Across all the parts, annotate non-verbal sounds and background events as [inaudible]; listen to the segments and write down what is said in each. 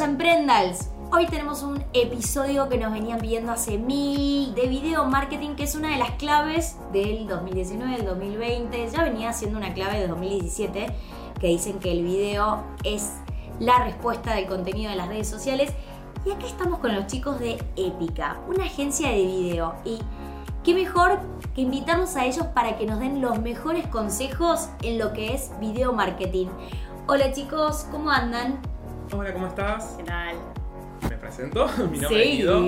Emprendals. Hoy tenemos un episodio que nos venían pidiendo hace mil de video marketing, que es una de las claves del 2019, del 2020. Ya venía siendo una clave de 2017, que dicen que el video es la respuesta del contenido de las redes sociales. Y aquí estamos con los chicos de Épica, una agencia de video. Y qué mejor que invitarnos a ellos para que nos den los mejores consejos en lo que es video marketing. Hola chicos, ¿cómo andan? Hola, ¿cómo estás? ¿Qué tal? Me presento, [laughs] mi nombre Sí. es Guido,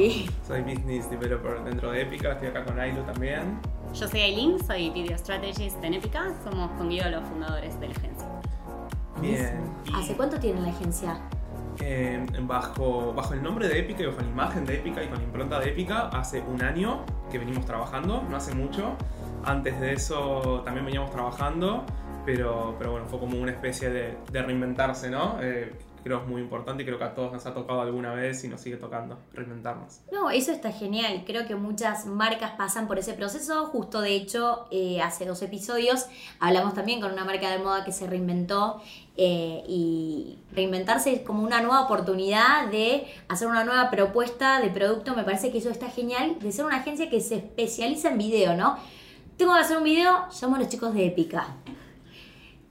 soy Business Developer dentro de Epica, estoy acá con Ailu también. Yo soy Aileen, soy Video Strategist en Epica. Somos con Guido los fundadores de la agencia. Bien. y, ¿Hace cuánto tienen la agencia? eh, bajo, bajo el nombre de Epica y bajo la imagen de Epica y con la impronta de Epica, hace un año que venimos trabajando, no hace mucho. Antes de eso también veníamos trabajando, pero, pero bueno, fue como una especie de, de reinventarse, ¿no? Eh, creo es muy importante y creo que a todos nos ha tocado alguna vez y nos sigue tocando reinventarnos. No, eso está genial. Creo que muchas marcas pasan por ese proceso. Justo de hecho, eh, hace dos episodios hablamos también con una marca de moda que se reinventó eh, y reinventarse es como una nueva oportunidad de hacer una nueva propuesta de producto. Me parece que eso está genial de ser una agencia que se especializa en video, ¿no? Tengo que hacer un video, llamo a los chicos de Épica.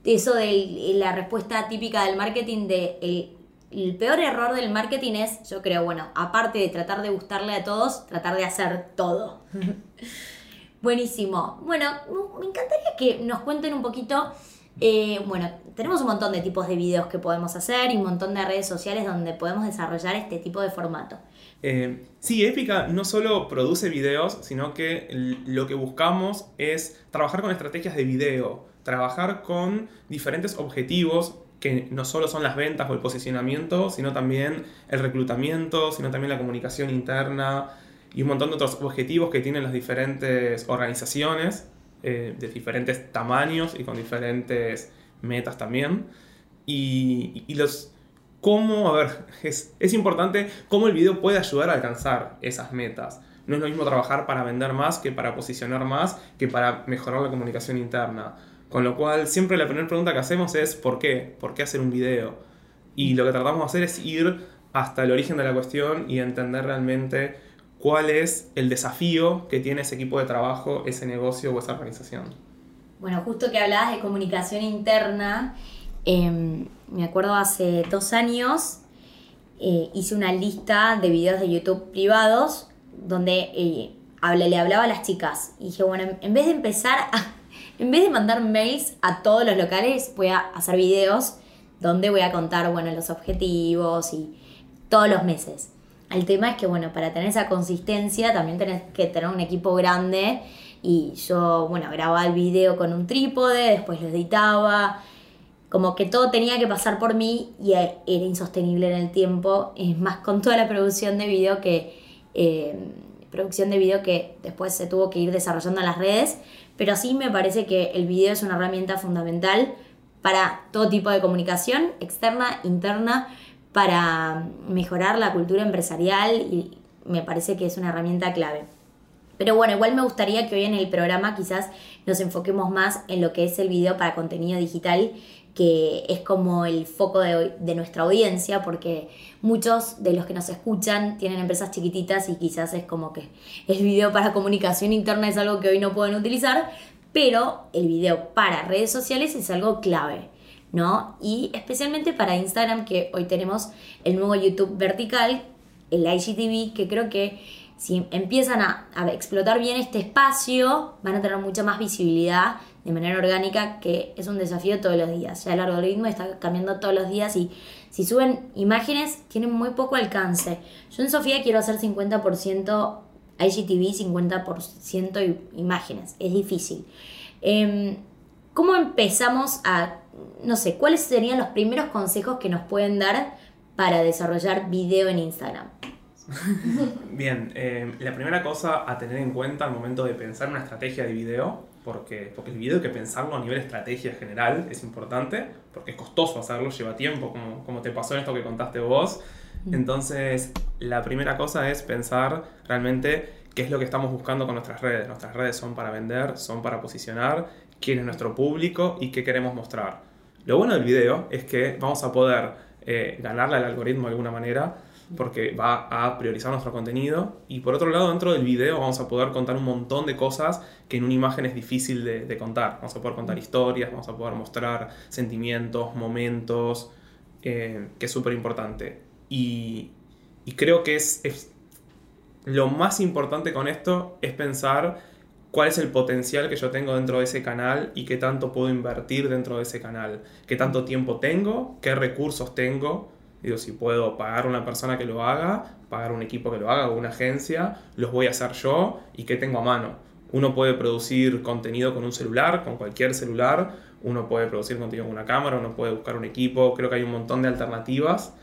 Eso de la respuesta típica del marketing de el, el peor error del marketing es, yo creo, bueno, aparte de tratar de gustarle a todos, tratar de hacer todo. [laughs] Buenísimo. Bueno, me encantaría que nos cuenten un poquito. eh, bueno, tenemos un montón de tipos de videos que podemos hacer y un montón de redes sociales donde podemos desarrollar este tipo de formato. Eh, sí, Epica no solo produce videos, sino que lo que buscamos es trabajar con estrategias de video, trabajar con diferentes objetivos que no solo son las ventas o el posicionamiento, sino también el reclutamiento, sino también la comunicación interna y un montón de otros objetivos que tienen las diferentes organizaciones eh, de diferentes tamaños y con diferentes metas también. Y, y los cómo, a ver, es, es importante cómo el video puede ayudar a alcanzar esas metas. No es lo mismo trabajar para vender más que para posicionar más, que para mejorar la comunicación interna. Con lo cual, siempre la primera pregunta que hacemos es ¿por qué? ¿Por qué hacer un video? Y lo que tratamos de hacer es ir hasta el origen de la cuestión y entender realmente cuál es el desafío que tiene ese equipo de trabajo, ese negocio o esa organización. Bueno, justo que hablabas de comunicación interna, eh, me acuerdo hace dos años eh, hice una lista de videos de YouTube privados donde eh, le hablaba a las chicas y dije, bueno, en, en vez de empezar a, en vez de mandar mails a todos los locales, voy a hacer videos donde voy a contar, bueno, los objetivos y todos los meses. El tema es que, bueno, para tener esa consistencia también tenés que tener un equipo grande y yo, bueno, grababa el video con un trípode, después lo editaba, como que todo tenía que pasar por mí y eh, era insostenible en el tiempo, es más con toda la producción de video que eh, producción de video que después se tuvo que ir desarrollando en las redes, pero sí me parece que el video es una herramienta fundamental para todo tipo de comunicación, externa, interna, para mejorar la cultura empresarial y me parece que es una herramienta clave. Pero bueno, igual me gustaría que hoy en el programa quizás nos enfoquemos más en lo que es el video para contenido digital, que es como el foco de, de nuestra audiencia, porque muchos de los que nos escuchan tienen empresas chiquititas y quizás es como que el video para comunicación interna es algo que hoy no pueden utilizar, pero el video para redes sociales es algo clave. ¿no? Y especialmente para Instagram, que hoy tenemos el nuevo YouTube vertical, el IGTV, que creo que si empiezan a, a explotar bien este espacio, van a tener mucha más visibilidad de manera orgánica, que es un desafío todos los días. Ya el algoritmo está cambiando todos los días y si suben imágenes, tienen muy poco alcance. Yo en Sofía quiero hacer 50% IGTV, 50% i- imágenes. Es difícil. Em, ¿Cómo empezamos a, no sé, cuáles serían los primeros consejos que nos pueden dar para desarrollar video en Instagram? [laughs] Bien, eh, la primera cosa a tener en cuenta al momento de pensar una estrategia de video, porque, porque el video hay que pensarlo a nivel estrategia general, es importante, porque es costoso hacerlo, lleva tiempo, como, como te pasó en esto que contaste vos. Entonces, la primera cosa es pensar realmente qué es lo que estamos buscando con nuestras redes. Nuestras redes son para vender, son para posicionar, quién es nuestro público y qué queremos mostrar. Lo bueno del video es que vamos a poder eh, ganarle al algoritmo de alguna manera, porque va a priorizar nuestro contenido. Y por otro lado, dentro del video vamos a poder contar un montón de cosas que en una imagen es difícil de, contar. Vamos a poder contar historias, vamos a poder mostrar sentimientos, momentos, eh, que es súper importante. Y, creo que es, es lo más importante con esto es pensar cuál es el potencial que yo tengo dentro de ese canal y qué tanto puedo invertir dentro de ese canal, qué tanto tiempo tengo, qué recursos tengo, digo, si puedo pagar a una persona que lo haga, pagar un equipo que lo haga o una agencia, los voy a hacer yo y qué tengo a mano. Uno puede producir contenido con un celular, con cualquier celular, uno puede producir contenido con una cámara, uno puede buscar un equipo, creo que hay un montón de alternativas,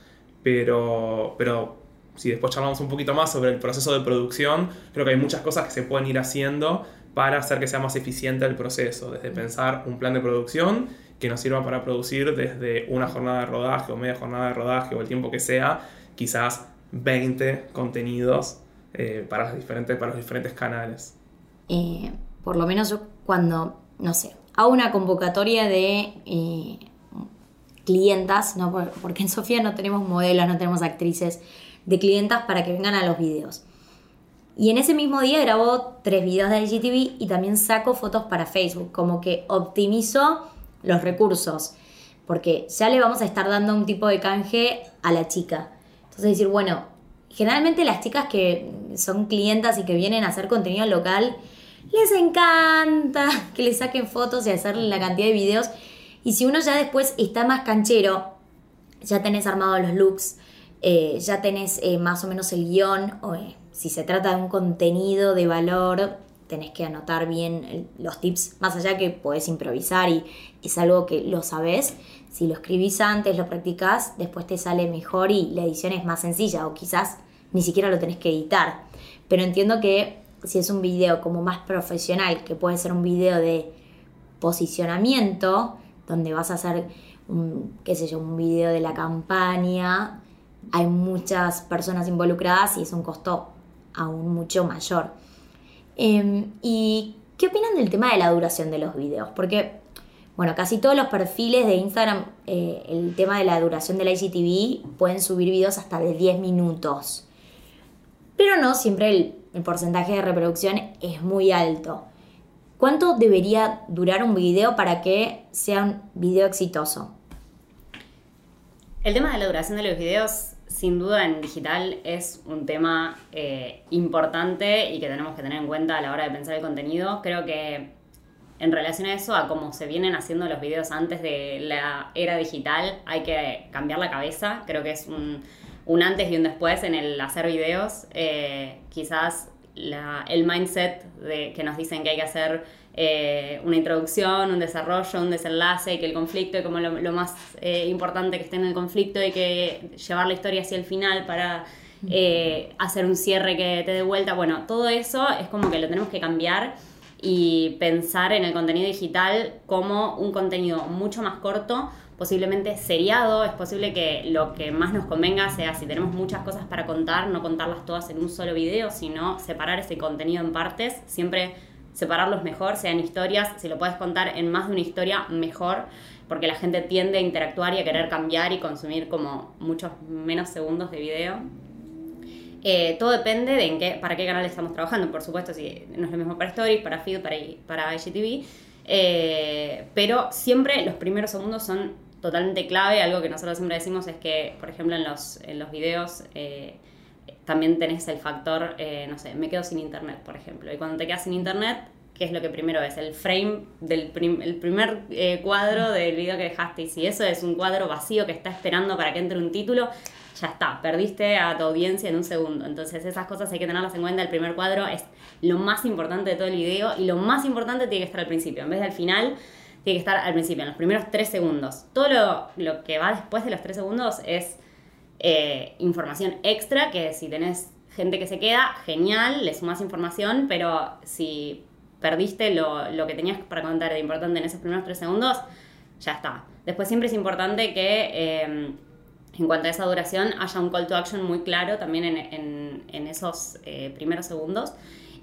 pero, pero si después charlamos un poquito más sobre el proceso de producción, creo que hay muchas cosas que se pueden ir haciendo para hacer que sea más eficiente el proceso, desde pensar un plan de producción que nos sirva para producir desde una jornada de rodaje o media jornada de rodaje o el tiempo que sea, quizás 20 contenidos eh, para, los diferentes, para los diferentes canales. Eh, por lo menos yo cuando, no sé, hago una convocatoria de eh, clientas, ¿no? porque en Sofía no tenemos modelos, no tenemos actrices, de clientas para que vengan a los videos. Y en ese mismo día grabo tres videos de IGTV y también saco fotos para Facebook, como que optimizo los recursos, porque ya le vamos a estar dando un tipo de canje a la chica. Entonces decir, bueno, generalmente las chicas que son clientas y que vienen a hacer contenido local, les encanta [laughs] que le saquen fotos y hacerle la cantidad de videos. Y si uno ya después está más canchero, ya tenés armado los looks, eh, ya tenés eh, más o menos el guion, o, eh, si se trata de un contenido de valor, tenés que anotar bien los tips, más allá que podés improvisar y es algo que lo sabés. Si lo escribís antes, lo practicás, después te sale mejor y la edición es más sencilla o quizás ni siquiera lo tenés que editar. Pero entiendo que si es un video como más profesional, que puede ser un video de posicionamiento, donde vas a hacer qué sé yo, un video de la campaña, hay muchas personas involucradas y es un costo aún mucho mayor. Em, ¿Y qué opinan del tema de la duración de los videos? Porque, bueno, casi todos los perfiles de Instagram, eh, el tema de la duración del IGTV, pueden subir videos hasta de 10 minutos. Pero no siempre el, el porcentaje de reproducción es muy alto. ¿Cuánto debería durar un video para que sea un video exitoso? El tema de la duración de los videos sin duda en digital es un tema eh, importante y que tenemos que tener en cuenta a la hora de pensar el contenido. Creo que en relación a eso, a cómo se vienen haciendo los videos antes de la era digital, hay que cambiar la cabeza. Creo que es un, antes y un después en el hacer videos. Eh, quizás el mindset de, que nos dicen que hay que hacer eh, una introducción, un desarrollo, un desenlace, y que el conflicto es como lo, más eh, importante que esté en el conflicto y que llevar la historia hacia el final para eh, hacer un cierre que te dé vuelta. Bueno, todo eso es como que lo tenemos que cambiar y pensar en el contenido digital como un contenido mucho más corto, posiblemente seriado, es posible que lo que más nos convenga sea si tenemos muchas cosas para contar, no contarlas todas en un solo video, sino separar ese contenido en partes, siempre separarlos mejor, sean historias, si lo puedes contar en más de una historia, mejor, porque la gente tiende a interactuar y a querer cambiar y consumir como muchos menos segundos de video. Eh, todo depende de en qué, para qué canal estamos trabajando, por supuesto, si no es lo mismo para Stories, para Feed, para, para IGTV, eh, pero siempre los primeros segundos son totalmente clave, algo que nosotros siempre decimos es que, por ejemplo, en los, en los videos... Eh, también tenés el factor, eh, no sé, me quedo sin internet, por ejemplo. Y cuando te quedas sin internet, ¿qué es lo que primero ves? El frame del el primer eh, cuadro del video que dejaste. Y si eso es un cuadro vacío que está esperando para que entre un título, ya está, perdiste a tu audiencia en un segundo. Entonces esas cosas hay que tenerlas en cuenta. El primer cuadro es lo más importante de todo el video y lo más importante tiene que estar al principio. En vez del final, tiene que estar al principio, en los primeros tres segundos. Todo lo, lo que va después de los tres segundos es eh, información extra, que si tenés gente que se queda, genial, le sumas información, pero si perdiste lo, que tenías para contar de importante en esos primeros tres segundos, ya está. Después siempre es importante que em, en cuanto a esa duración haya un call to action muy claro también en, esos eh, primeros segundos.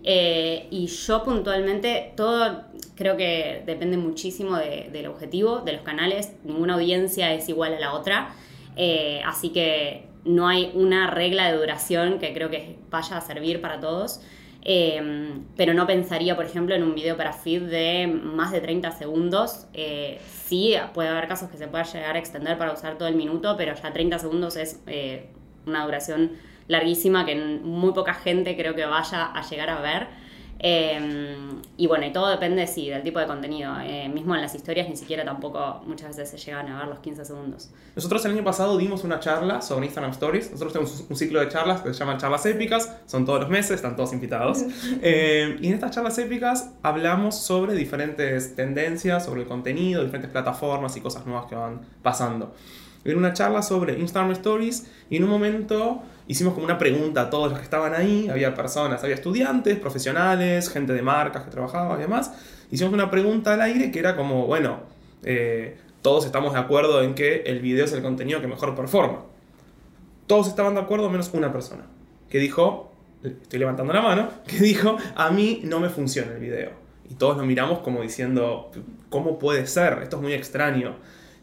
Eh, y yo puntualmente, todo creo que depende muchísimo del objetivo, de los canales, ninguna audiencia es igual a la otra. Eh, así que no hay una regla de duración que creo que vaya a servir para todos. Eh, pero no pensaría, por ejemplo, en un video para feed de más de 30 segundos. Eh, sí, puede haber casos que se pueda llegar a extender para usar todo el minuto, pero ya 30 segundos es una duración larguísima que muy poca gente creo que vaya a llegar a ver. Em, y bueno, y todo depende, sí, del tipo de contenido. Eh, mismo en las historias ni siquiera tampoco muchas veces se llegan a ver los 15 segundos. Nosotros el año pasado dimos una charla sobre Instagram Stories. Nosotros tenemos un ciclo de charlas que se llaman charlas épicas. Son todos los meses, están todos invitados. [laughs] Eh, y en estas charlas épicas hablamos sobre diferentes tendencias, sobre el contenido, diferentes plataformas y cosas nuevas que van pasando. En una charla sobre Instagram Stories y en un momento hicimos como una pregunta a todos los que estaban ahí, había personas, había estudiantes, profesionales, gente de marcas que trabajaba y demás. Hicimos una pregunta al aire que era como, bueno, eh, todos estamos de acuerdo en que el video es el contenido que mejor performa. Todos estaban de acuerdo menos una persona, que dijo, estoy levantando la mano, [laughs] que dijo, a mí no me funciona el video. Y todos lo miramos como diciendo, ¿cómo puede ser? Esto es muy extraño.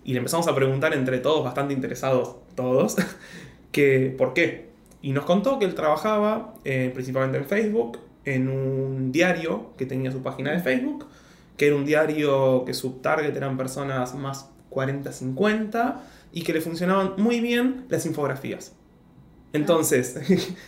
Y le empezamos a preguntar entre todos, bastante interesados todos, [laughs] que por qué. Y nos contó que él trabajaba eh, principalmente en Facebook, en un diario que tenía su página de Facebook, que era un diario que su target eran personas más 40-50 y que le funcionaban muy bien las infografías. Entonces,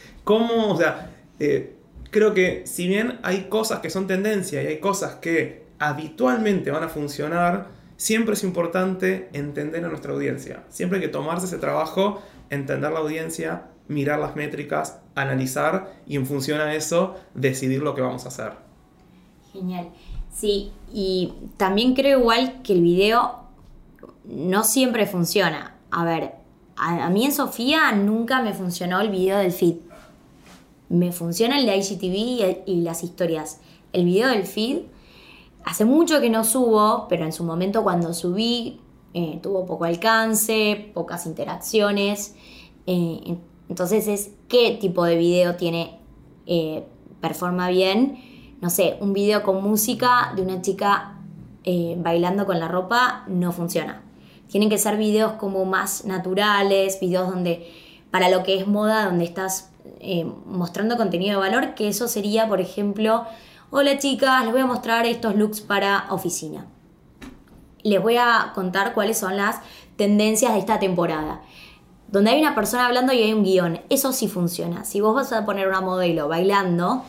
[laughs] ¿cómo? O sea, eh, creo que si bien hay cosas que son tendencia y hay cosas que habitualmente van a funcionar, siempre es importante entender a nuestra audiencia. Siempre hay que tomarse ese trabajo, entender la audiencia, mirar las métricas, analizar y en función a eso decidir lo que vamos a hacer. Genial. Sí, y también creo igual que el video no siempre funciona. A ver, a, mí en Sofía nunca me funcionó el video del feed. Me funciona el de IGTV y, las historias. El video del feed, hace mucho que no subo, pero en su momento cuando subí eh, tuvo poco alcance, pocas interacciones. Eh, entonces es qué tipo de video tiene, eh, performa bien. No sé, un video con música de una chica eh, bailando con la ropa no funciona. Tienen que ser videos como más naturales, videos donde, para lo que es moda, donde estás eh, mostrando contenido de valor, que eso sería, por ejemplo, hola chicas, les voy a mostrar estos looks para oficina. Les voy a contar cuáles son las tendencias de esta temporada donde hay una persona hablando y hay un guion. Eso sí funciona. Si vos vas a poner una modelo bailando,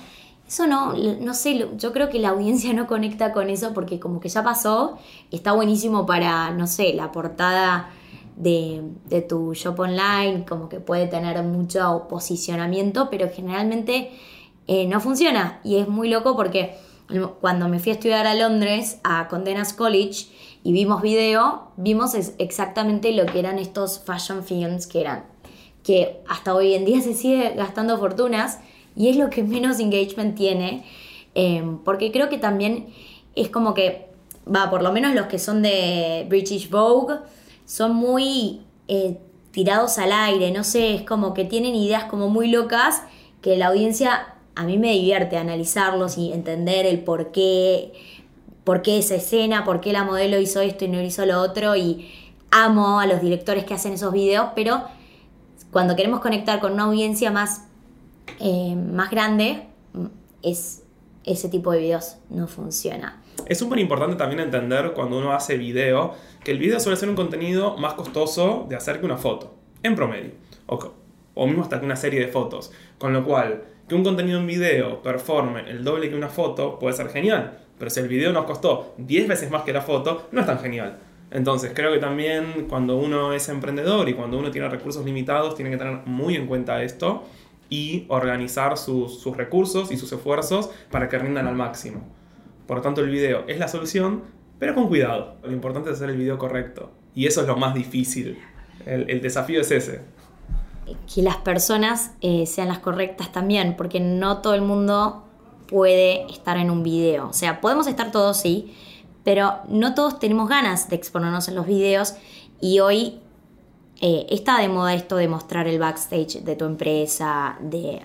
eso no, no sé, yo creo que la audiencia no conecta con eso porque como que ya pasó, está buenísimo para, no sé, la portada de, tu shop online, como que puede tener mucho posicionamiento, pero generalmente eh, no funciona. Y es muy loco porque cuando me fui a estudiar a Londres, a Condenas College, y vimos video, vimos exactamente lo que eran estos fashion films que eran, que hasta hoy en día [laughs] se sigue gastando fortunas y es lo que menos engagement tiene, em, porque creo que también es como que, va, por lo menos los que son de British Vogue, son muy eh, tirados al aire, no sé, es como que tienen ideas como muy locas que la audiencia a mí me divierte analizarlos y entender el por qué por qué esa escena, por qué la modelo hizo esto y no hizo lo otro y amo a los directores que hacen esos videos, pero cuando queremos conectar con una audiencia más, eh, más grande, es, ese tipo de videos no funciona. Es súper importante también entender cuando uno hace video que el video suele ser un contenido más costoso de hacer que una foto, en promedio, o, o mismo hasta que una serie de fotos. Con lo cual, que un contenido en video performe el doble que una foto puede ser genial pero si el video nos costó 10 veces más que la foto, no es tan genial. Entonces creo que también cuando uno es emprendedor y cuando uno tiene recursos limitados, tiene que tener muy en cuenta esto y organizar sus, sus recursos y sus esfuerzos para que rindan al máximo. Por lo tanto, el video es la solución, pero con cuidado. Lo importante es hacer el video correcto. Y eso es lo más difícil. El, el desafío es ese. Que las personas eh, sean las correctas también, porque no todo el mundo puede estar en un video. O sea, podemos estar todos, sí, pero no todos tenemos ganas de exponernos en los videos y hoy eh, está de moda esto de mostrar el backstage de tu empresa, de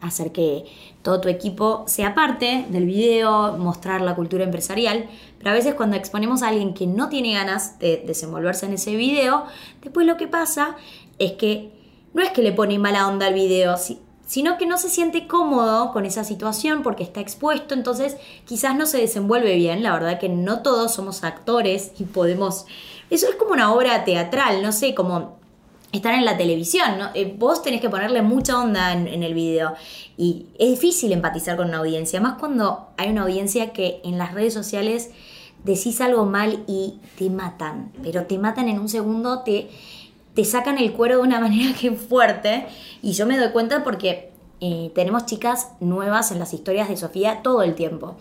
hacer que todo tu equipo sea parte del video, mostrar la cultura empresarial, pero a veces cuando exponemos a alguien que no tiene ganas de desenvolverse en ese video, después lo que pasa es que no es que le pone mala onda al video, sino que no se siente cómodo con esa situación porque está expuesto, entonces quizás no se desenvuelve bien, la verdad que no todos somos actores y podemos... Eso es como una obra teatral, no sé, como estar en la televisión, ¿no? Eh, vos tenés que ponerle mucha onda en, el video y es difícil empatizar con una audiencia, más cuando hay una audiencia que en las redes sociales decís algo mal y te matan, pero te matan en un segundo, te, te sacan el cuero de una [laughs] manera que fuerte y yo me doy cuenta porque eh, tenemos chicas nuevas en las historias de Sofía todo el tiempo.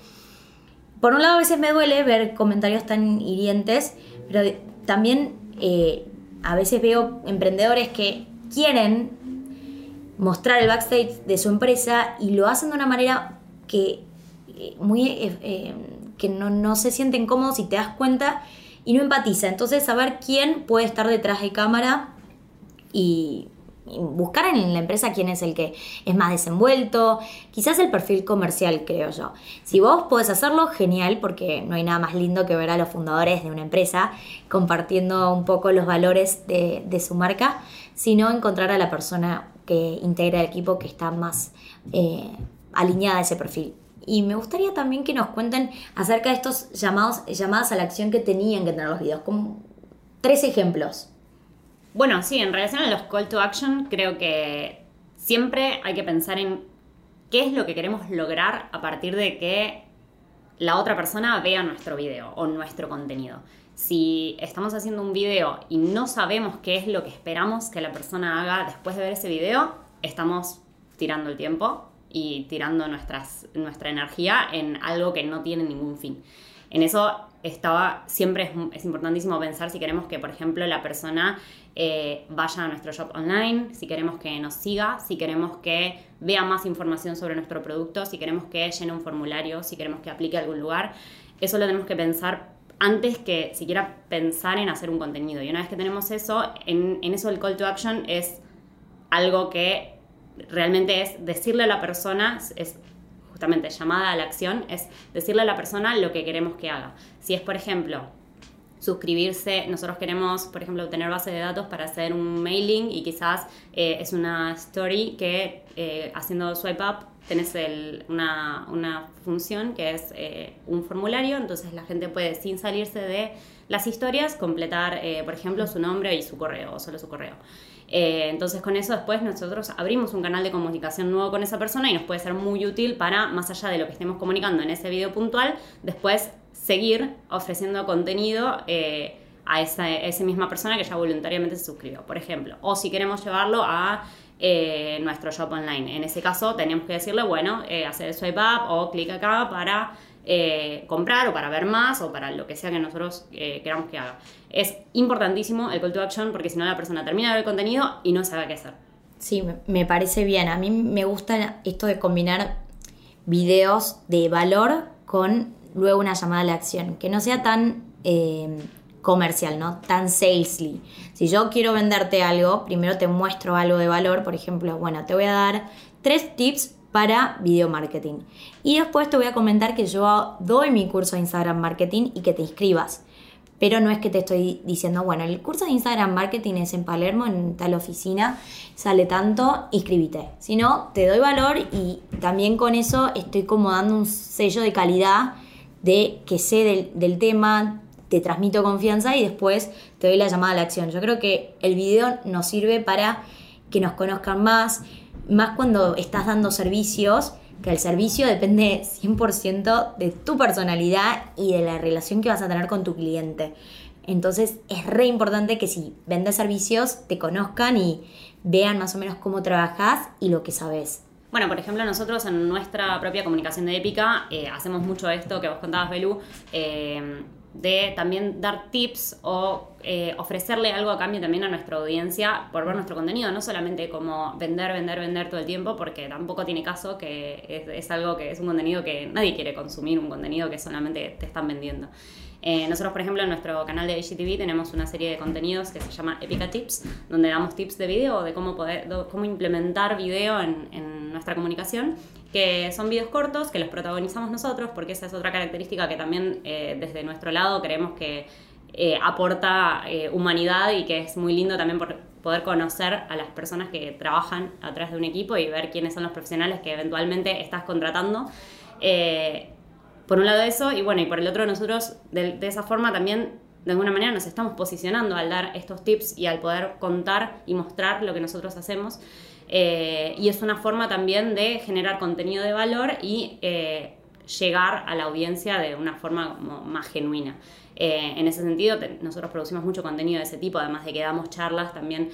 Por un lado a veces me duele ver comentarios tan hirientes, pero también... Eh, a veces veo emprendedores que quieren mostrar el backstage de su empresa y lo hacen de una manera que eh, muy que no, no, se sienten cómodos y te das cuenta y no empatiza. Entonces saber quién puede estar detrás de cámara y buscar en la empresa quién es el que es más desenvuelto, quizás el perfil comercial, creo yo. Si vos podés hacerlo, genial, porque no hay nada más lindo que ver a los fundadores de una empresa compartiendo un poco los valores de, su marca, sino encontrar a la persona que integra el equipo que está más eh, alineada a ese perfil. Y me gustaría también que nos cuenten acerca de estos llamados, llamadas a la acción que tenían que tener los videos, como tres ejemplos. Bueno, sí, en relación a los call to action, creo que siempre hay que pensar en qué es lo que queremos lograr a partir de que la otra persona vea nuestro video o nuestro contenido. Si estamos haciendo un video y no sabemos qué es lo que esperamos que la persona haga después de ver ese video, estamos tirando el tiempo y tirando nuestras, nuestra energía en algo que no tiene ningún fin. En eso estaba, siempre es, es importantísimo pensar si queremos que, por ejemplo, la persona eh, vaya a nuestro shop online, si queremos que nos siga, si queremos que vea más información sobre nuestro producto, si queremos que llene un formulario, si queremos que aplique a algún lugar. Eso lo tenemos que pensar antes que siquiera pensar en hacer un contenido. Y una vez que tenemos eso, en, eso el call to action es algo que realmente es decirle a la persona, es justamente llamada a la acción, es decirle a la persona lo que queremos que haga. Si es, por ejemplo, suscribirse. Nosotros queremos, por ejemplo, obtener base de datos para hacer un mailing y quizás eh, es una story que eh, haciendo swipe up tenés una, una, función que es eh, un formulario, entonces la gente puede, sin salirse de las historias, completar, por ejemplo, su nombre y su correo, o solo su correo. Entonces con eso después nosotros abrimos un canal de comunicación nuevo con esa persona y nos puede ser muy útil para, más allá de lo que estemos comunicando en ese video puntual, después seguir ofreciendo contenido eh, a esa, misma persona que ya voluntariamente se suscribió, por ejemplo. O si queremos llevarlo a eh, nuestro shop online. En ese caso, teníamos que decirle, bueno, eh, hacer el swipe up o clic acá para comprar o para ver más o para lo que sea que nosotros queramos que haga. Es importantísimo el call to action porque si no la persona termina de ver el contenido y no sabe qué hacer. Sí, me parece bien. A mí me gusta esto de combinar videos de valor con luego una llamada a la acción, que no sea tan eh, comercial, ¿no? Tan salesly. Si yo quiero venderte algo, primero te muestro algo de valor, por ejemplo, bueno, te voy a dar tres tips para video marketing. Y después te voy a comentar que yo doy mi curso de Instagram marketing y que te inscribas. Pero no es que te estoy diciendo, bueno, el curso de Instagram marketing es en Palermo, en tal oficina, sale tanto, inscríbete. Sino te doy valor y también con eso estoy como dando un sello de calidad de que sé del, tema, te transmito confianza y después te doy la llamada a la acción. Yo creo que el video nos sirve para que nos conozcan más, más cuando estás dando servicios, que el servicio depende 100% de tu personalidad y de la relación que vas a tener con tu cliente. Entonces es re importante que si vendes servicios te conozcan y vean más o menos cómo trabajas y lo que sabes. Bueno, por ejemplo, nosotros en nuestra propia comunicación de épica eh, hacemos mucho esto que vos contabas, Belú, eh, de también dar tips o eh, ofrecerle algo a cambio también a nuestra audiencia por ver nuestro contenido, no solamente como vender, vender, vender todo el tiempo, porque tampoco tiene caso que es, algo que es un contenido que nadie quiere consumir, un contenido que solamente te están vendiendo. Eh, nosotros, por ejemplo, en nuestro canal de IGTV tenemos una serie de contenidos que se llama Epica Tips, donde damos tips de video, de cómo, poder, cómo implementar video en, en nuestra comunicación que son videos cortos, que los protagonizamos nosotros, porque esa es otra característica que también eh, desde nuestro lado creemos que eh, aporta eh, humanidad y que es muy lindo también por poder conocer a las personas que trabajan atrás de un equipo y ver quiénes son los profesionales que eventualmente estás contratando. Por un lado eso, y bueno, y por el otro nosotros de, esa forma también de alguna manera nos estamos posicionando al dar estos tips y al poder contar y mostrar lo que nosotros hacemos. Eh, y es una forma también de generar contenido de valor y eh, llegar a la audiencia de una forma más genuina. Eh, en ese sentido, nosotros producimos mucho contenido de ese tipo, además de que damos charlas también.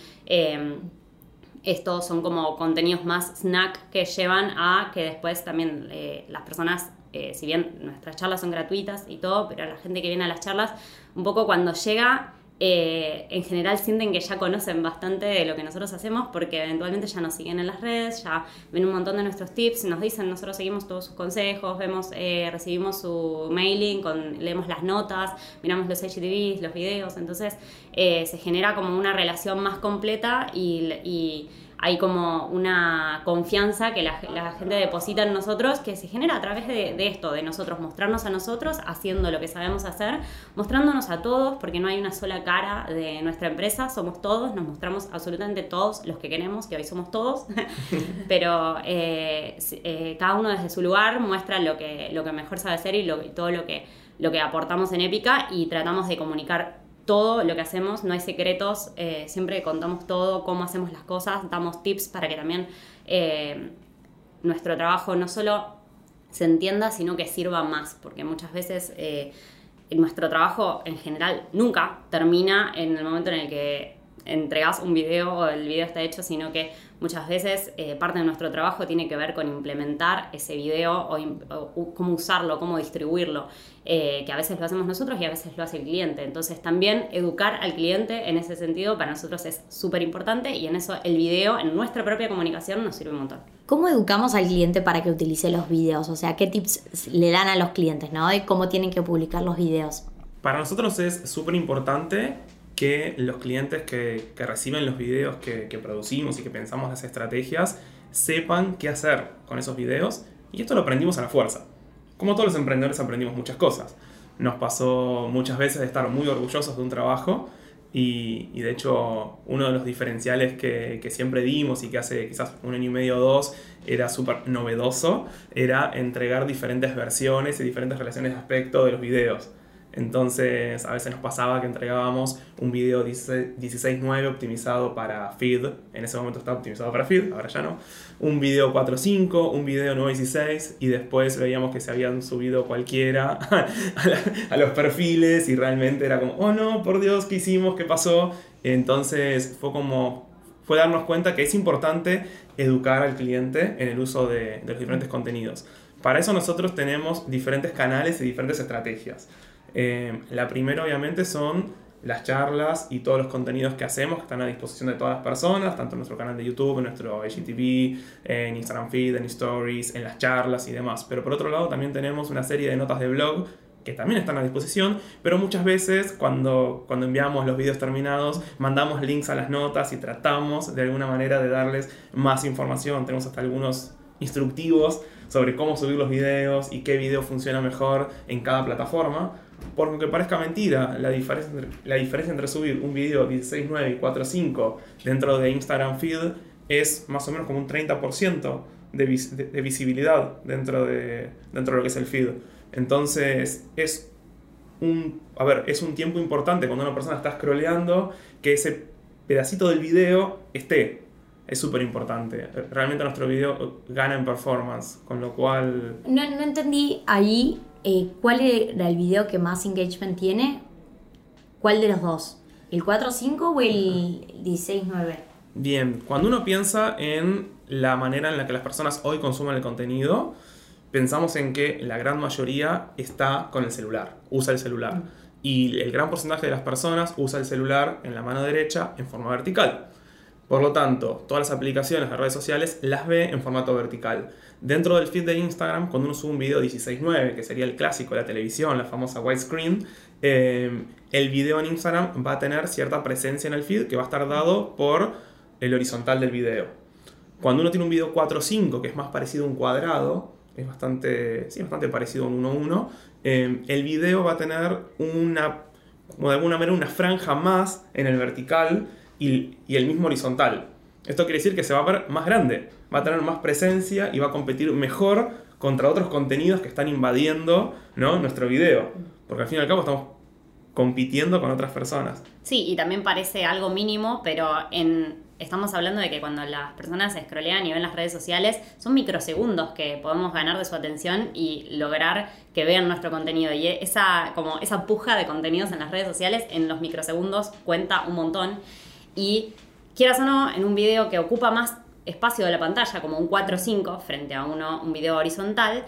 estos son como contenidos más snack que llevan a que después también las personas si bien nuestras charlas son gratuitas y todo, pero la gente que viene a las charlas, un poco cuando llega eh, en general sienten que ya conocen bastante de lo que nosotros hacemos porque eventualmente ya nos siguen en las redes, ya ven un montón de nuestros tips, nos dicen, nosotros seguimos todos sus consejos, vemos, eh, recibimos su mailing, leemos las notas, miramos los HTVs, los videos, entonces eh, se genera como una relación más completa y hay como una confianza que la, gente deposita en nosotros que se genera a través de, esto, de nosotros mostrarnos a nosotros haciendo lo que sabemos hacer, mostrándonos a todos, porque no hay una sola cara de nuestra empresa, somos todos, nos mostramos absolutamente todos los que queremos, que hoy somos todos, [laughs] pero eh, eh, cada uno desde su lugar muestra lo que, lo que mejor sabe hacer y, lo, y todo lo que, lo que aportamos en Épica y tratamos de comunicar todo lo que hacemos, no hay secretos, eh, siempre contamos todo, cómo hacemos las cosas, damos tips para que también eh, nuestro trabajo no solo se entienda, sino que sirva más, porque muchas veces eh, nuestro trabajo en general nunca termina en el momento en el que entregas un video o el video está hecho, sino que muchas veces parte de nuestro trabajo tiene que ver con implementar ese video o cómo usarlo, cómo distribuirlo. Eh, que a veces lo hacemos nosotros y a veces lo hace el cliente. Entonces también educar al cliente en ese sentido para nosotros es súper importante y en eso el video en nuestra propia comunicación nos sirve un montón. ¿Cómo educamos al cliente para que utilice los videos? O sea, ¿qué tips le dan a los clientes, ¿no? De cómo tienen que publicar los videos. Para nosotros es súper importante que los clientes que, reciben los videos que, que producimos y que pensamos las estrategias sepan qué hacer con esos videos. Y esto lo aprendimos a la fuerza como todos los emprendedores aprendimos muchas cosas. Nos pasó muchas veces de estar muy orgullosos de un trabajo y, de hecho uno de los diferenciales que, que, siempre dimos y que hace quizás un año y medio o dos era súper novedoso, era entregar diferentes versiones y diferentes relaciones de aspecto de los videos. Entonces, a veces nos pasaba que entregábamos un video 16.9 optimizado para feed. En ese momento estaba optimizado para feed, ahora ya no. Un video 4.5, un video 9.16 y después veíamos que se habían subido cualquiera [laughs] a, los perfiles y realmente era como, oh no, por Dios, ¿qué hicimos? ¿Qué pasó? Entonces fue como, fue darnos cuenta que es importante educar al cliente en el uso de, de los diferentes contenidos. Para eso nosotros tenemos diferentes canales y diferentes estrategias. Eh, la primera obviamente son las charlas y todos los contenidos que hacemos que están a disposición de todas las personas, tanto en nuestro canal de YouTube, en nuestro IGTV, en Instagram Feed, en Stories, en las charlas y demás. Pero por otro lado también tenemos una serie de notas de blog que también están a disposición, pero muchas veces cuando, cuando enviamos los videos terminados mandamos links a las notas y tratamos de alguna manera de darles más información. Tenemos hasta algunos instructivos sobre cómo subir los videos y qué video funciona mejor en cada plataforma por aunque parezca mentira, la diferencia, entre, la diferencia entre subir un video 16.9 y 4.5 dentro de Instagram Feed es más o menos como un 30% de, de, visibilidad dentro de, dentro de lo que es el feed. Entonces es un, a ver, es un tiempo importante cuando una persona está scrolleando que ese pedacito del video esté. Es súper importante. Realmente nuestro video gana en performance, con lo cual... No, no entendí ahí eh, ¿cuál era el video que más engagement tiene? ¿Cuál de los dos? ¿El 4.5 o el 16.9? Bien, cuando uno piensa en la manera en la que las personas hoy consumen el contenido, pensamos en que la gran mayoría está con el celular, usa el celular. Y el gran porcentaje de las personas usa el celular en la mano derecha en forma vertical. Por lo tanto, todas las aplicaciones de redes sociales las ve en formato vertical. Dentro del feed de Instagram, cuando uno sube un video 16.9, que sería el clásico de la televisión, la famosa widescreen, eh, el video en Instagram va a tener cierta presencia en el feed que va a estar dado por el horizontal del video. Cuando uno tiene un video 4.5, que es más parecido a un cuadrado, es bastante, sí, bastante parecido a un 1.1, eh, el video va a tener una, como de alguna manera, una franja más en el vertical y, y, el mismo horizontal. Esto quiere decir que se va a ver más grande, va a tener más presencia y va a competir mejor contra otros contenidos que están invadiendo ¿no? nuestro video. Porque al fin y al cabo estamos compitiendo con otras personas. Sí, y también parece algo mínimo, pero en, estamos hablando de que cuando las personas scrollean y ven las redes sociales, son microsegundos que podemos ganar de su atención y lograr que vean nuestro contenido. Y esa, como esa puja de contenidos en las redes sociales en los microsegundos cuenta un montón. Y quieras o no, en un video que ocupa más espacio de la pantalla, como un 4 5 frente a uno, un video horizontal,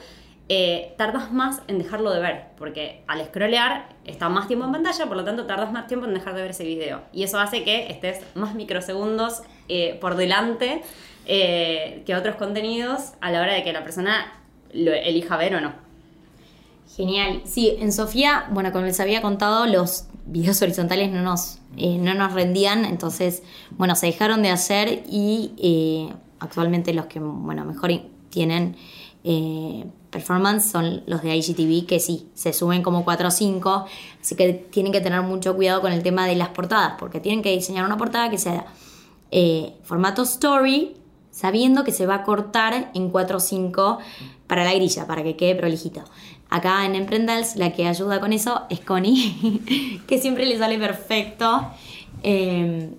eh, tardas más en dejarlo de ver, porque al scrollear está más tiempo en pantalla, por lo tanto tardas más tiempo en dejar de ver ese video. Y eso hace que estés más microsegundos eh, por delante eh, que otros contenidos a la hora de que la persona lo elija ver o no. Genial. Sí, en Sofía, bueno, como les había contado, los videos horizontales no nos, no nos rendían, entonces, bueno, se dejaron de hacer y actualmente los que, bueno, mejor tienen eh, performance son los de IGTV que sí, se suben como 4 o 5, así que tienen que tener mucho cuidado con el tema de las portadas, porque tienen que diseñar una portada que sea eh, formato story, sabiendo que se va a cortar en 4 o 5 para la grilla, para que quede prolijito. Acá en Emprendals la que ayuda con eso es Connie, [laughs] que siempre le sale perfecto. Eh,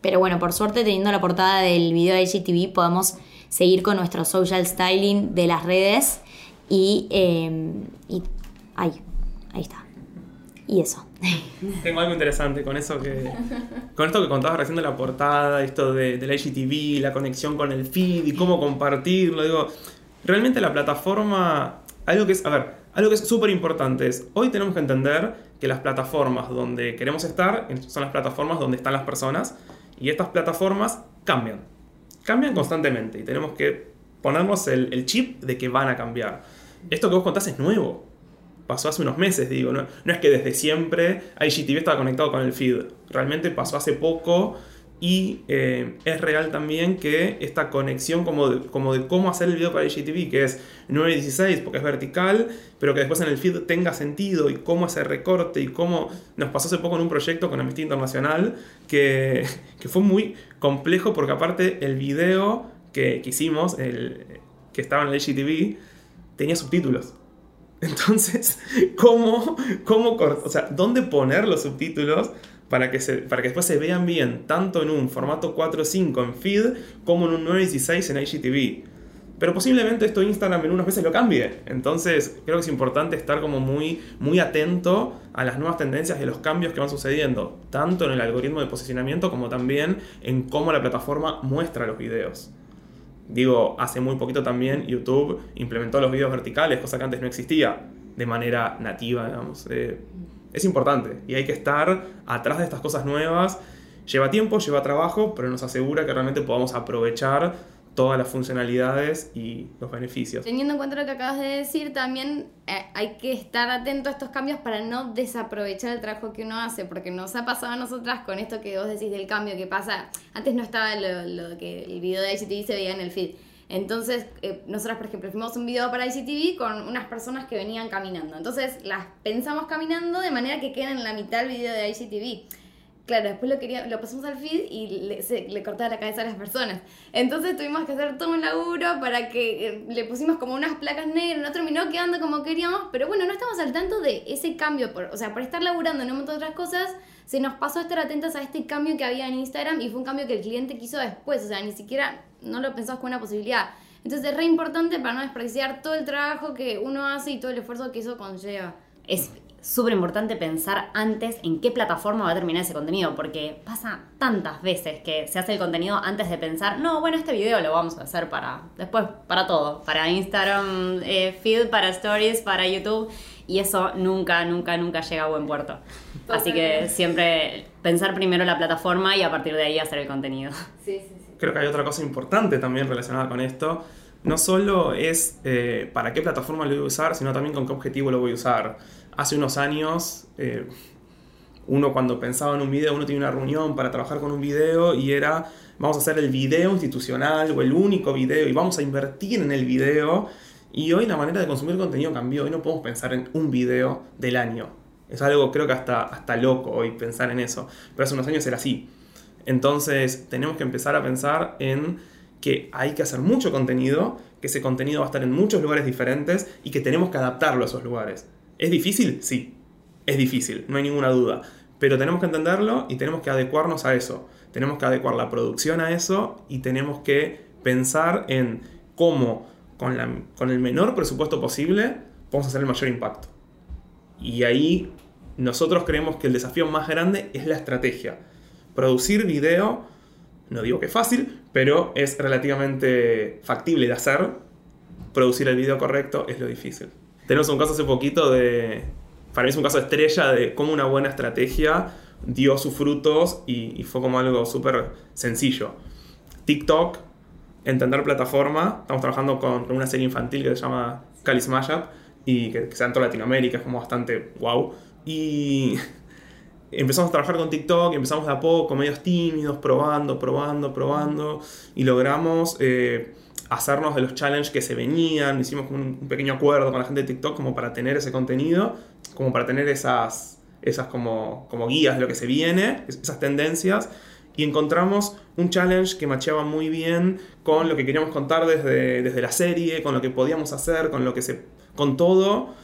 pero bueno, por suerte teniendo la portada del video de IGTV podemos seguir con nuestro social styling de las redes y, em, ahí, ahí está. Y eso. [laughs] Tengo algo interesante con eso que. Con esto que contabas recién de la portada, esto de, la IGTV, la conexión con el feed y cómo compartirlo. Digo, realmente la plataforma. Algo que es. A ver, algo que es súper importante es. Hoy tenemos que entender que las plataformas donde queremos estar son las plataformas donde están las personas. Y estas plataformas cambian cambian constantemente y tenemos que ponernos el, chip de que van a cambiar. Esto que vos contás es nuevo. Pasó hace unos meses, digo. No, no es que desde siempre IGTV estaba conectado con el feed. Realmente pasó hace poco y eh, es real también que esta conexión como de, como de cómo hacer el video para IGTV, que es 9.16 porque es vertical, pero que después en el feed tenga sentido y cómo hacer recorte y cómo nos pasó hace poco en un proyecto con Amnistía Internacional que, [laughs] que fue muy complejo porque aparte el video que, que hicimos, el, que estaba en el IGTV, tenía subtítulos. [laughs] Entonces, ¿cómo, cómo, o sea, dónde poner los subtítulos para que, se, para que después se vean bien, tanto en un formato 4.5 en feed como en un 9.16 en IGTV. Pero posiblemente esto Instagram en unos meses lo cambie. Entonces creo que es importante estar como muy, muy atento a las nuevas tendencias y los cambios que van sucediendo, tanto en el algoritmo de posicionamiento como también en cómo la plataforma muestra los videos. Digo, hace muy poquito también YouTube implementó los videos verticales, cosa que antes no existía de manera nativa, digamos. Eh, es importante y hay que estar atrás de estas cosas nuevas. Lleva tiempo, lleva trabajo, pero nos asegura que realmente podamos aprovechar todas las funcionalidades y los beneficios. Teniendo en cuenta lo que acabas de decir, también eh, hay que estar atento a estos cambios para no desaprovechar el trabajo que uno hace, porque nos ha pasado a nosotras con esto que vos decís del cambio que pasa. Antes no estaba lo, lo que el video de ICTV se veía en el feed. Entonces, eh, nosotros, por ejemplo, fuimos un video para ICTV con unas personas que venían caminando. Entonces, las pensamos caminando de manera que queden en la mitad del video de ICTV. Claro, después lo, quería, lo pasamos al feed y le, se, le cortaba la cabeza a las personas. Entonces tuvimos que hacer todo un laburo para que eh, le pusimos como unas placas negras, no terminó quedando como queríamos, pero bueno, no estamos al tanto de ese cambio. Por, o sea, por estar laburando en un montón de otras cosas, se nos pasó estar atentos a este cambio que había en Instagram y fue un cambio que el cliente quiso después, o sea, ni siquiera no lo pensamos como una posibilidad. Entonces es re importante para no despreciar todo el trabajo que uno hace y todo el esfuerzo que eso conlleva. Es súper importante pensar antes en qué plataforma va a terminar ese contenido, porque pasa tantas veces que se hace el contenido antes de pensar, no, bueno, este video lo vamos a hacer para, después, para todo, para Instagram, eh, feed, para stories, para YouTube, y eso nunca, nunca, nunca llega a buen puerto. Así que siempre pensar primero la plataforma y a partir de ahí hacer el contenido. Sí, sí, sí. Creo que hay otra cosa importante también relacionada con esto. No solo es eh, para qué plataforma lo voy a usar, sino también con qué objetivo lo voy a usar. Hace unos años, eh, uno cuando pensaba en un video, uno tenía una reunión para trabajar con un video y era, vamos a hacer el video institucional o el único video y vamos a invertir en el video. Y hoy la manera de consumir contenido cambió. Hoy no podemos pensar en un video del año. Es algo creo que hasta, hasta loco hoy pensar en eso. Pero hace unos años era así. Entonces tenemos que empezar a pensar en que hay que hacer mucho contenido, que ese contenido va a estar en muchos lugares diferentes y que tenemos que adaptarlo a esos lugares. ¿Es difícil? Sí, es difícil, no hay ninguna duda. Pero tenemos que entenderlo y tenemos que adecuarnos a eso. Tenemos que adecuar la producción a eso y tenemos que pensar en cómo, con, el menor presupuesto posible, podemos hacer el mayor impacto. Y ahí nosotros creemos que el desafío más grande es la estrategia. Producir video, no digo que es fácil, pero es relativamente factible de hacer. Producir el video correcto es lo difícil. Tenemos un caso hace poquito de, para mí es un caso estrella de cómo una buena estrategia dio sus frutos y, y fue como algo súper sencillo. TikTok, entender plataforma, estamos trabajando con, una serie infantil que se llama Calis Mashup y que, que se en toda Latinoamérica, es como bastante wow. Y [laughs] empezamos a trabajar con TikTok, empezamos de a poco, medios tímidos, probando, probando, probando, y logramos eh, hacernos de los challenges que se venían, hicimos un, un, pequeño acuerdo con la gente de TikTok como para tener ese contenido, como para tener esas, esas como, como guías de lo que se viene, esas tendencias, y encontramos un challenge que macheaba muy bien con lo que queríamos contar desde, desde la serie, con lo que podíamos hacer, con lo que se... con todo.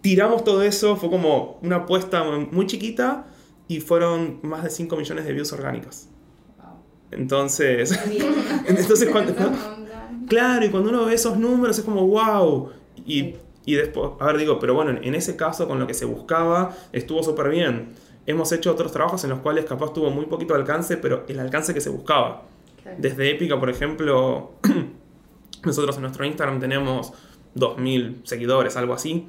Tiramos todo eso, fue como una apuesta muy chiquita, y fueron más de 5 millones de views orgánicas. Entonces, [laughs] entonces cuando, claro, y cuando uno ve esos números es como wow. Y, y después, a ver, digo, pero bueno, en ese caso con lo que se buscaba estuvo súper bien. Hemos hecho otros trabajos en los cuales capaz tuvo muy poquito alcance, pero el alcance que se buscaba. Desde Épica, por ejemplo, [clears throat] nosotros en nuestro Instagram tenemos 2.000 seguidores, algo así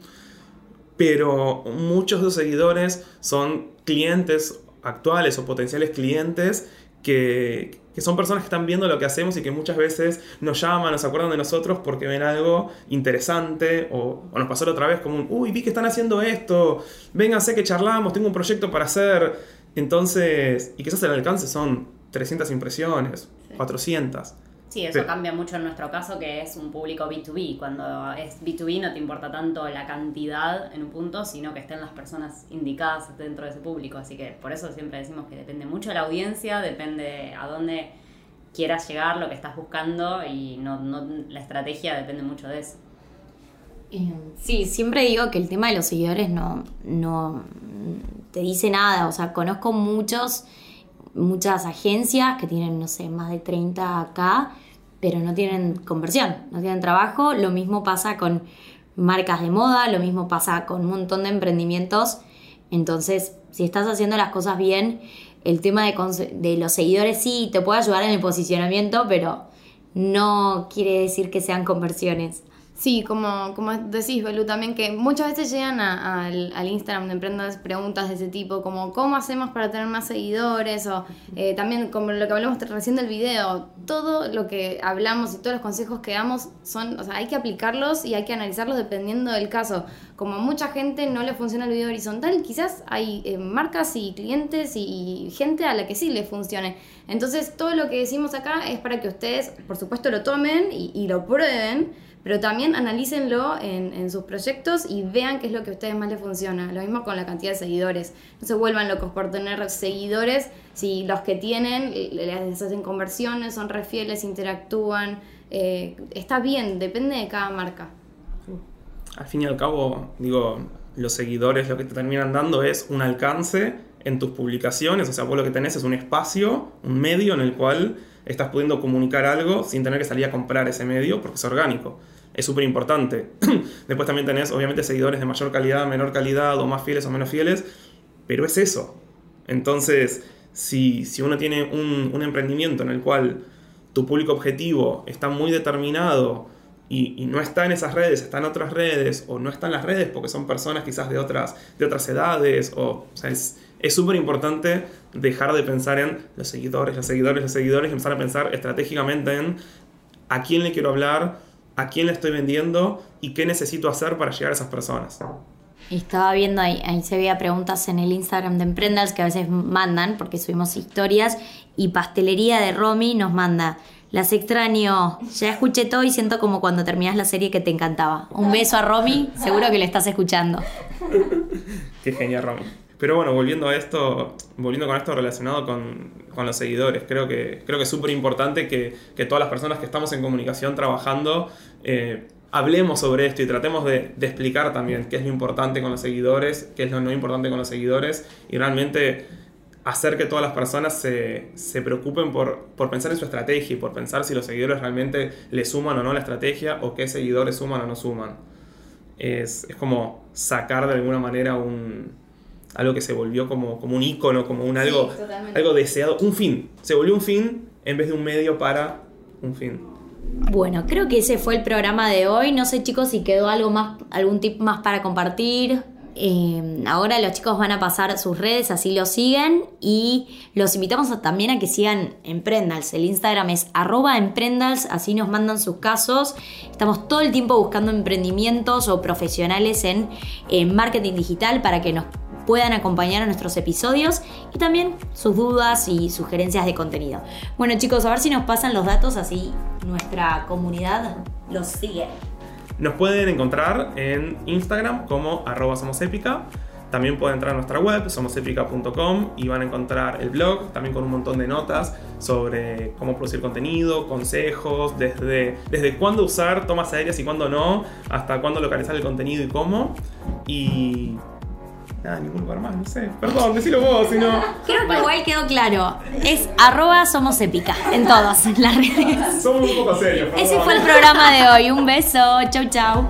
pero muchos de los seguidores son clientes actuales o potenciales clientes que, que, son personas que están viendo lo que hacemos y que muchas veces nos llaman, nos acuerdan de nosotros porque ven algo interesante o, o nos pasó la otra vez como un, uy, vi que están haciendo esto, vénganse que charlamos, tengo un proyecto para hacer. Entonces, y quizás el alcance son 300 impresiones, sí. 400. Sí, eso cambia mucho en nuestro caso, que es un público B2B. Cuando es B2B no te importa tanto la cantidad en un punto, sino que estén las personas indicadas dentro de ese público. Así que por eso siempre decimos que depende mucho de la audiencia, depende a dónde quieras llegar, lo que estás buscando, y no, no la estrategia depende mucho de eso. Sí, siempre digo que el tema de los seguidores no, no te dice nada. O sea, conozco muchos muchas agencias que tienen, no sé, más de 30 acá, pero no tienen conversión, no tienen trabajo. Lo mismo pasa con marcas de moda, lo mismo pasa con un montón de emprendimientos. Entonces, si estás haciendo las cosas bien, el tema de, de los seguidores sí te puede ayudar en el posicionamiento, pero no quiere decir que sean conversiones. Sí, como, como decís, Belu, también que muchas veces llegan a, a, al, al, Instagram de emprendas preguntas de ese tipo, como ¿cómo hacemos para tener más seguidores? O eh, también como lo que hablamos recién del video, todo lo que hablamos y todos los consejos que damos son, o sea, hay que aplicarlos y hay que analizarlos dependiendo del caso. Como a mucha gente no le funciona el video horizontal, quizás hay eh, marcas y clientes y, y gente a la que sí le funcione. Entonces todo lo que decimos acá es para que ustedes, por supuesto, lo tomen y, y lo prueben pero también analícenlo en, en, sus proyectos y vean qué es lo que a ustedes más les funciona. Lo mismo con la cantidad de seguidores. No se vuelvan locos por tener seguidores si los que tienen les hacen conversiones, son refieles, interactúan. Eh, está bien, depende de cada marca. Al fin y al cabo, digo, los seguidores lo que te terminan dando es un alcance en tus publicaciones, o sea, vos lo que tenés es un espacio, un medio en el cual estás pudiendo comunicar algo sin tener que salir a comprar ese medio porque es orgánico. Es súper importante. [clears throat] Después también tenés, obviamente, seguidores de mayor calidad, menor calidad, o más fieles o menos fieles, pero es eso. Entonces, si, si uno tiene un, un emprendimiento en el cual tu público objetivo está muy determinado y, no está en esas redes, está en otras redes, o no está en las redes porque son personas quizás de otras, de otras edades, o, o sea, es es súper importante dejar de pensar en los seguidores, los seguidores, los seguidores, y empezar a pensar estratégicamente en a quién le quiero hablar, a quién le estoy vendiendo y qué necesito hacer para llegar a esas personas. Y estaba viendo ahí, ahí se veía preguntas en el Instagram de Emprendals que a veces mandan, porque subimos historias, y Pastelería de Romy nos manda. Las extraño, ya escuché todo y siento como cuando terminas la serie que te encantaba. Un beso a Romy, seguro que le estás escuchando. [laughs] Qué genial, Romy. Pero bueno, volviendo a esto, volviendo con esto relacionado con, con los seguidores, creo que, creo que es súper importante que, que, todas las personas que estamos en comunicación trabajando eh, hablemos sobre esto y tratemos de, explicar también qué es lo importante con los seguidores, qué es lo no importante con los seguidores y realmente hacer que todas las personas se, se preocupen por, por pensar en su estrategia y por pensar si los seguidores realmente le suman o no la estrategia o qué seguidores suman o no suman. Es, es como sacar de alguna manera un, algo que se volvió como, como un icono, como un algo, sí, algo deseado, un fin. Se volvió un fin en vez de un medio para un fin. Bueno, creo que ese fue el programa de hoy. No sé, chicos, si quedó algo más, algún tip más para compartir. Eh, ahora los chicos van a pasar sus redes, así lo siguen. Y los invitamos a, también a que sigan Emprendals. El Instagram es arroba Emprendals, así nos mandan sus casos. Estamos todo el tiempo buscando emprendimientos o profesionales en, en marketing digital para que nos puedan acompañar a nuestros episodios y también sus dudas y sugerencias de contenido. Bueno chicos, a ver si nos pasan los datos así nuestra comunidad los sigue. Nos pueden encontrar en Instagram como arroba somosépica. También pueden entrar a nuestra web, somosepica.com, y van a encontrar el blog, también con un montón de notas sobre cómo producir contenido, consejos, desde, desde cuándo usar tomas aéreas y cuándo no, hasta cuándo localizar el contenido y cómo. Y Nada, ningún lugar más, no sé. Perdón, decilo vos, si no. [laughs] Creo que igual quedó claro. Es arroba somos épica en todas las redes. Somos un poco serios. Ese fue el programa de hoy. Un beso. Chau, chau.